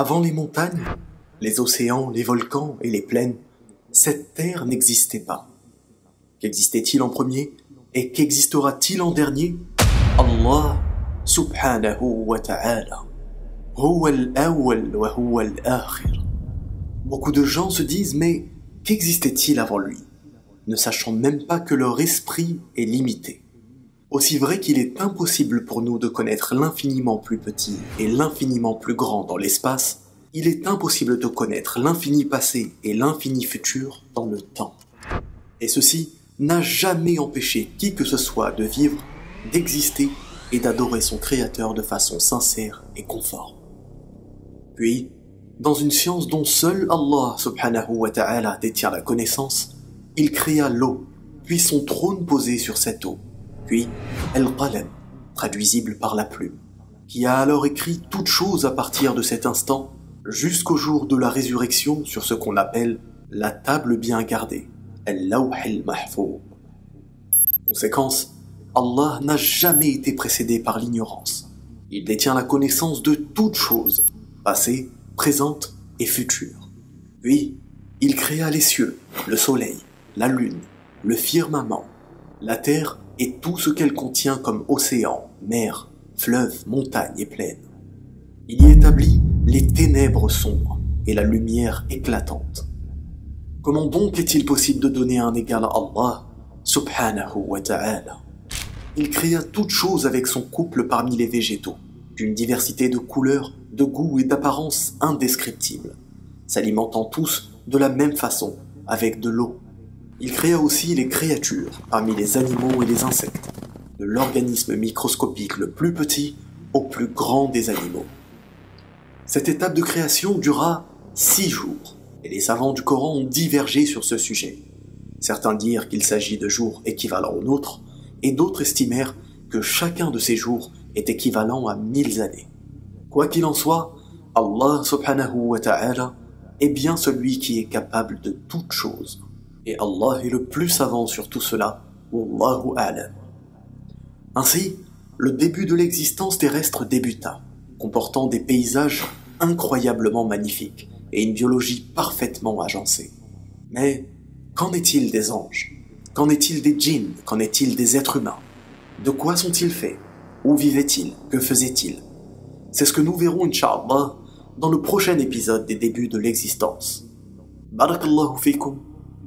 Avant les montagnes, les océans, les volcans et les plaines, cette terre n'existait pas. Qu'existait-il en premier et qu'existera-t-il en dernier? Allah subhanahu wa ta'ala. Beaucoup de gens se disent mais qu'existait-il avant lui? Ne sachant même pas que leur esprit est limité. Aussi vrai qu'il est impossible pour nous de connaître l'infiniment plus petit et l'infiniment plus grand dans l'espace, il est impossible de connaître l'infini passé et l'infini futur dans le temps. Et ceci n'a jamais empêché qui que ce soit de vivre, d'exister et d'adorer son Créateur de façon sincère et conforme. Puis, dans une science dont seul Allah subhanahu wa ta'ala détient la connaissance, il créa l'eau, puis son trône posé sur cette eau, puis El-Qalam, traduisible par la plume, qui a alors écrit toutes choses à partir de cet instant jusqu'au jour de la résurrection sur ce qu'on appelle la table bien gardée, El-Lawh al-Mahfouz. Conséquence, Allah n'a jamais été précédé par l'ignorance. Il détient la connaissance de toutes choses, passées, présentes et futures. Puis, il créa les cieux, le soleil, la lune, le firmament, la terre et tout ce qu'elle contient comme océan, mer, fleuve, montagne et plaine. Il y établit les ténèbres sombres et la lumière éclatante. Comment donc est-il possible de donner un égal à Allah, subhanahu wa ta'ala? Il créa toutes choses avec son couple parmi les végétaux, d'une diversité de couleurs, de goûts et d'apparences indescriptibles, s'alimentant tous de la même façon, avec de l'eau. Il créa aussi les créatures parmi les animaux et les insectes, de l'organisme microscopique le plus petit au plus grand des animaux. Cette étape de création dura six jours, et les savants du Coran ont divergé sur ce sujet. Certains dirent qu'il s'agit de jours équivalents aux nôtres, et d'autres estimèrent que chacun de ces jours est équivalent à mille années. Quoi qu'il en soit, Allah subhanahu wa ta'ala est bien celui qui est capable de toutes choses. Et Allah est le plus savant sur tout cela. Wallahu a'lam. Ainsi, le début de l'existence terrestre débuta comportant des paysages incroyablement magnifiques et une biologie parfaitement agencée. Mais qu'en est-il des anges? Qu'en est-il des djinns? Qu'en est-il des êtres humains? De quoi sont-ils faits? Où vivaient-ils? Que faisaient-ils? C'est ce que nous verrons, Inch'Allah, dans le prochain épisode des débuts de l'existence. Barakallahu fikum.